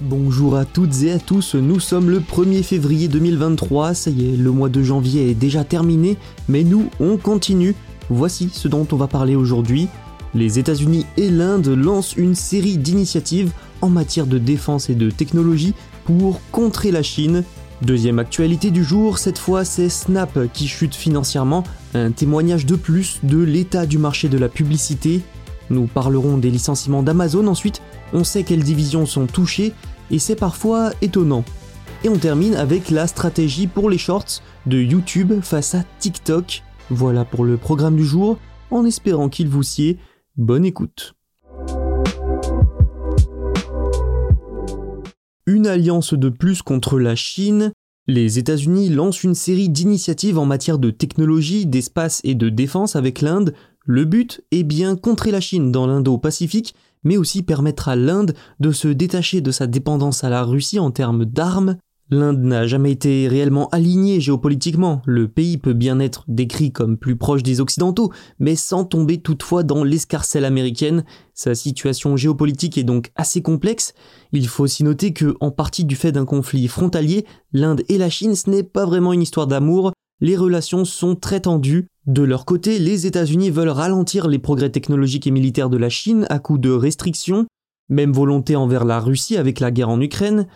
Bonjour à toutes et à tous, nous sommes le 1er février 2023, ça y est, le mois de janvier est déjà terminé, mais nous, on continue. Voici ce dont on va parler aujourd'hui. Les États-Unis et l'Inde lancent une série d'initiatives en matière de défense et de technologie pour contrer la Chine. Deuxième actualité du jour, cette fois c'est Snap qui chute financièrement, un témoignage de plus de l'état du marché de la publicité. Nous parlerons des licenciements d'Amazon ensuite, on sait quelles divisions sont touchées et c'est parfois étonnant. Et on termine avec la stratégie pour les shorts de YouTube face à TikTok. Voilà pour le programme du jour, en espérant qu'il vous sied. Bonne écoute. Une alliance de plus contre la Chine, les États-Unis lancent une série d'initiatives en matière de technologie, d'espace et de défense avec l'Inde. Le but est bien contrer la Chine dans l'Indo-Pacifique, mais aussi permettre à l'Inde de se détacher de sa dépendance à la Russie en termes d'armes. L'Inde n'a jamais été réellement alignée géopolitiquement, le pays peut bien être décrit comme plus proche des Occidentaux, mais sans tomber toutefois dans l'escarcelle américaine, sa situation géopolitique est donc assez complexe, il faut aussi noter que, en partie du fait d'un conflit frontalier, l'Inde et la Chine ce n'est pas vraiment une histoire d'amour, les relations sont très tendues, de leur côté, les États-Unis veulent ralentir les progrès technologiques et militaires de la Chine à coup de restrictions, même volonté envers la Russie avec la guerre en Ukraine.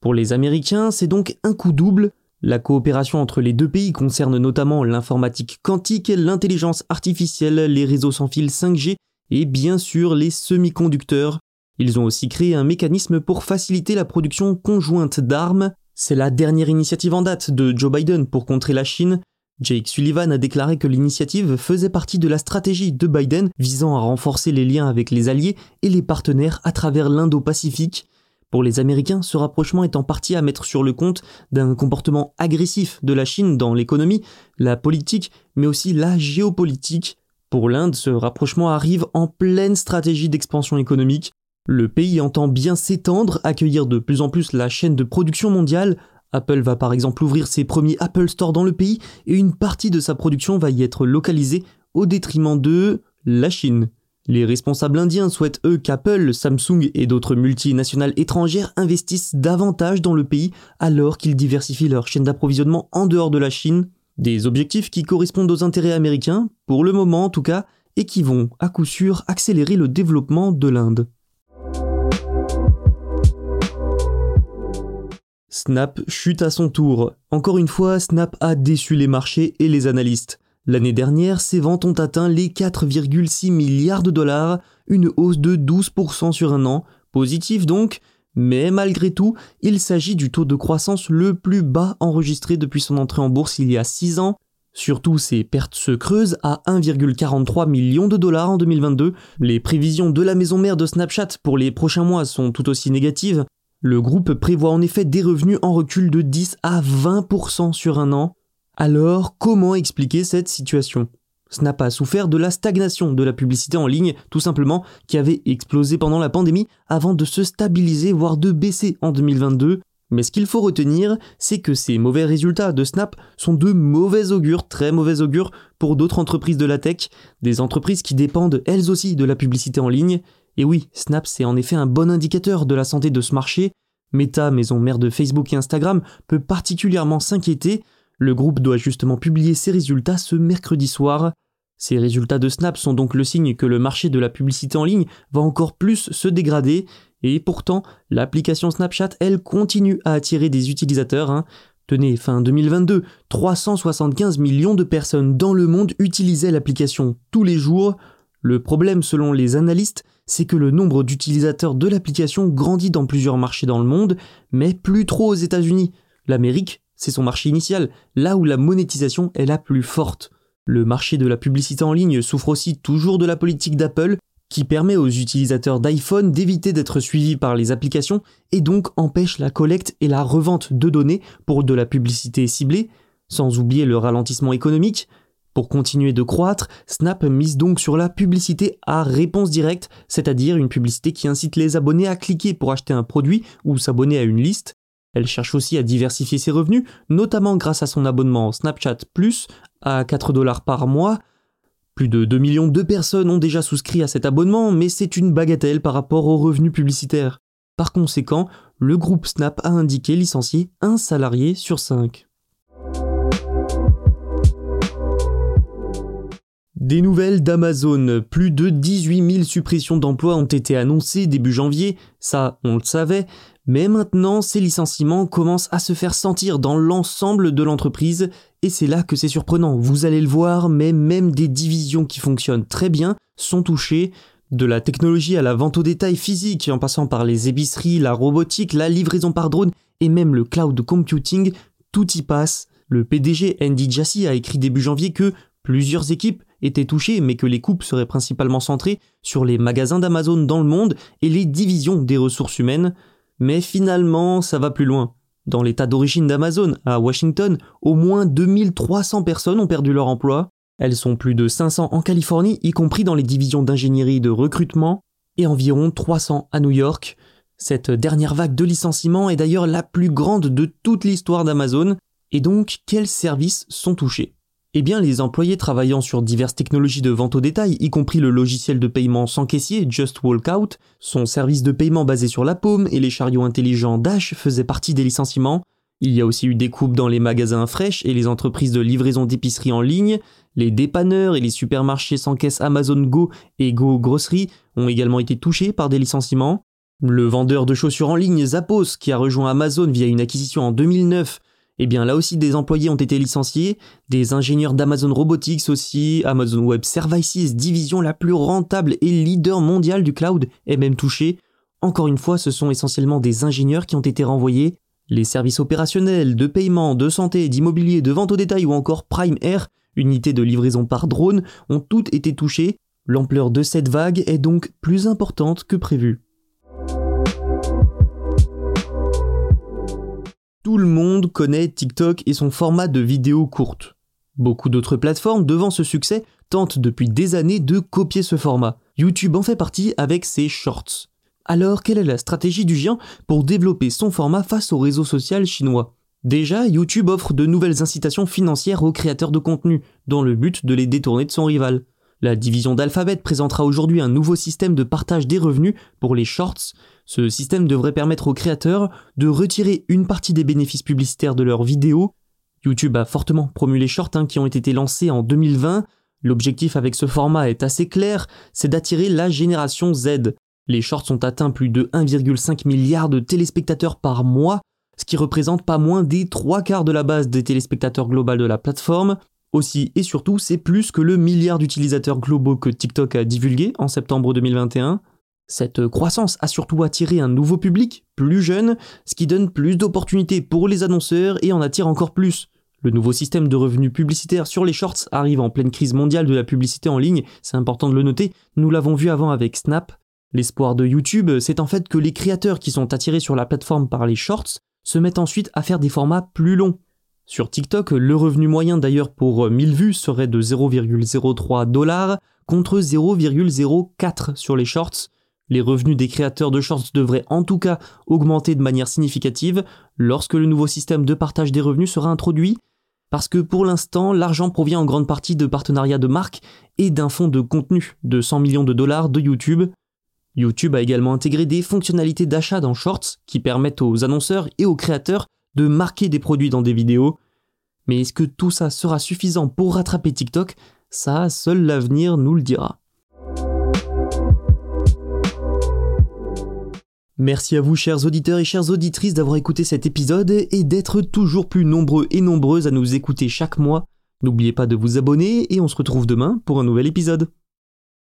Pour les Américains, c'est donc un coup double. La coopération entre les deux pays concerne notamment l'informatique quantique, l'intelligence artificielle, les réseaux sans fil 5G et bien sûr les semi-conducteurs. Ils ont aussi créé un mécanisme pour faciliter la production conjointe d'armes. C'est la dernière initiative en date de Joe Biden pour contrer la Chine. Jake Sullivan a déclaré que l'initiative faisait partie de la stratégie de Biden visant à renforcer les liens avec les alliés et les partenaires à travers l'Indo-Pacifique. Pour les Américains, ce rapprochement est en partie à mettre sur le compte d'un comportement agressif de la Chine dans l'économie, la politique, mais aussi la géopolitique. Pour l'Inde, ce rapprochement arrive en pleine stratégie d'expansion économique. Le pays entend bien s'étendre, accueillir de plus en plus la chaîne de production mondiale, Apple va par exemple ouvrir ses premiers Apple Store dans le pays et une partie de sa production va y être localisée au détriment de la Chine. Les responsables indiens souhaitent eux qu'Apple, Samsung et d'autres multinationales étrangères investissent davantage dans le pays alors qu'ils diversifient leur chaîne d'approvisionnement en dehors de la Chine. Des objectifs qui correspondent aux intérêts américains, pour le moment en tout cas, et qui vont à coup sûr accélérer le développement de l'Inde. Snap chute à son tour. Encore une fois, Snap a déçu les marchés et les analystes. L'année dernière, ses ventes ont atteint les 4,6 milliards de dollars, une hausse de 12% sur un an, positif donc, mais malgré tout, il s'agit du taux de croissance le plus bas enregistré depuis son entrée en bourse il y a 6 ans. Surtout, ses pertes se creusent à 1,43 million de dollars en 2022. Les prévisions de la maison mère de Snapchat pour les prochains mois sont tout aussi négatives. Le groupe prévoit en effet des revenus en recul de 10 à 20% sur un an. Alors, comment expliquer cette situation? Snap a souffert de la stagnation de la publicité en ligne, tout simplement, qui avait explosé pendant la pandémie avant de se stabiliser, voire de baisser en 2022. Mais ce qu'il faut retenir, c'est que ces mauvais résultats de Snap sont de mauvais augures, très mauvais augures pour d'autres entreprises de la tech, des entreprises qui dépendent elles aussi de la publicité en ligne, et oui, Snap c'est en effet un bon indicateur de la santé de ce marché. Meta, maison mère de Facebook et Instagram, peut particulièrement s'inquiéter. Le groupe doit justement publier ses résultats ce mercredi soir. Ces résultats de Snap sont donc le signe que le marché de la publicité en ligne va encore plus se dégrader, et pourtant l'application Snapchat, elle, continue à attirer des utilisateurs. Hein. Tenez, fin 2022, 375 millions de personnes dans le monde utilisaient l'application tous les jours. Le problème, selon les analystes, c'est que le nombre d'utilisateurs de l'application grandit dans plusieurs marchés dans le monde, mais plus trop aux États-Unis. L'Amérique, c'est son marché initial, là où la monétisation est la plus forte. Le marché de la publicité en ligne souffre aussi toujours de la politique d'Apple, qui permet aux utilisateurs d'iPhone d'éviter d'être suivis par les applications et donc empêche la collecte et la revente de données pour de la publicité ciblée, sans oublier le ralentissement économique. Pour continuer de croître, Snap mise donc sur la publicité à réponse directe, c'est-à-dire une publicité qui incite les abonnés à cliquer pour acheter un produit ou s'abonner à une liste. Elle cherche aussi à diversifier ses revenus, notamment grâce à son abonnement Snapchat Plus à 4 dollars par mois. Plus de 2 millions de personnes ont déjà souscrit à cet abonnement, mais c'est une bagatelle par rapport aux revenus publicitaires. Par conséquent, le groupe Snap a indiqué licencier un salarié sur 5. Des nouvelles d'Amazon. Plus de 18 000 suppressions d'emplois ont été annoncées début janvier. Ça, on le savait. Mais maintenant, ces licenciements commencent à se faire sentir dans l'ensemble de l'entreprise, et c'est là que c'est surprenant. Vous allez le voir, mais même des divisions qui fonctionnent très bien sont touchées. De la technologie à la vente au détail physique, en passant par les épiceries, la robotique, la livraison par drone et même le cloud computing, tout y passe. Le PDG Andy Jassy a écrit début janvier que plusieurs équipes étaient touchées, mais que les coupes seraient principalement centrées sur les magasins d'Amazon dans le monde et les divisions des ressources humaines. Mais finalement, ça va plus loin. Dans l'état d'origine d'Amazon, à Washington, au moins 2300 personnes ont perdu leur emploi. Elles sont plus de 500 en Californie, y compris dans les divisions d'ingénierie de recrutement, et environ 300 à New York. Cette dernière vague de licenciements est d'ailleurs la plus grande de toute l'histoire d'Amazon, et donc quels services sont touchés? Eh bien, les employés travaillant sur diverses technologies de vente au détail, y compris le logiciel de paiement sans caissier Just Walkout, son service de paiement basé sur la paume et les chariots intelligents Dash faisaient partie des licenciements. Il y a aussi eu des coupes dans les magasins fraîches et les entreprises de livraison d'épicerie en ligne. Les dépanneurs et les supermarchés sans caisse Amazon Go et Go Grocery ont également été touchés par des licenciements. Le vendeur de chaussures en ligne Zappos, qui a rejoint Amazon via une acquisition en 2009, eh bien là aussi des employés ont été licenciés, des ingénieurs d'Amazon Robotics aussi, Amazon Web Services, division la plus rentable et leader mondial du cloud, est même touchée. Encore une fois, ce sont essentiellement des ingénieurs qui ont été renvoyés. Les services opérationnels, de paiement, de santé, d'immobilier, de vente au détail ou encore Prime Air, unité de livraison par drone, ont toutes été touchées. L'ampleur de cette vague est donc plus importante que prévu. Tout le monde connaît TikTok et son format de vidéos courtes. Beaucoup d'autres plateformes, devant ce succès, tentent depuis des années de copier ce format. YouTube en fait partie avec ses shorts. Alors, quelle est la stratégie du géant pour développer son format face au réseau social chinois? Déjà, YouTube offre de nouvelles incitations financières aux créateurs de contenu, dans le but de les détourner de son rival. La division d'Alphabet présentera aujourd'hui un nouveau système de partage des revenus pour les shorts, ce système devrait permettre aux créateurs de retirer une partie des bénéfices publicitaires de leurs vidéos. YouTube a fortement promu les shorts hein, qui ont été lancés en 2020. L'objectif avec ce format est assez clair, c'est d'attirer la génération Z. Les shorts ont atteint plus de 1,5 milliard de téléspectateurs par mois, ce qui représente pas moins des trois quarts de la base des téléspectateurs globaux de la plateforme. Aussi et surtout, c'est plus que le milliard d'utilisateurs globaux que TikTok a divulgué en septembre 2021. Cette croissance a surtout attiré un nouveau public, plus jeune, ce qui donne plus d'opportunités pour les annonceurs et en attire encore plus. Le nouveau système de revenus publicitaires sur les shorts arrive en pleine crise mondiale de la publicité en ligne, c'est important de le noter, nous l'avons vu avant avec Snap. L'espoir de YouTube, c'est en fait que les créateurs qui sont attirés sur la plateforme par les shorts se mettent ensuite à faire des formats plus longs. Sur TikTok, le revenu moyen d'ailleurs pour 1000 vues serait de 0,03 dollars contre 0,04 sur les shorts, les revenus des créateurs de shorts devraient en tout cas augmenter de manière significative lorsque le nouveau système de partage des revenus sera introduit, parce que pour l'instant, l'argent provient en grande partie de partenariats de marques et d'un fonds de contenu de 100 millions de dollars de YouTube. YouTube a également intégré des fonctionnalités d'achat dans Shorts qui permettent aux annonceurs et aux créateurs de marquer des produits dans des vidéos. Mais est-ce que tout ça sera suffisant pour rattraper TikTok? Ça, seul l'avenir nous le dira. Merci à vous chers auditeurs et chères auditrices d'avoir écouté cet épisode et d'être toujours plus nombreux et nombreuses à nous écouter chaque mois. N'oubliez pas de vous abonner et on se retrouve demain pour un nouvel épisode.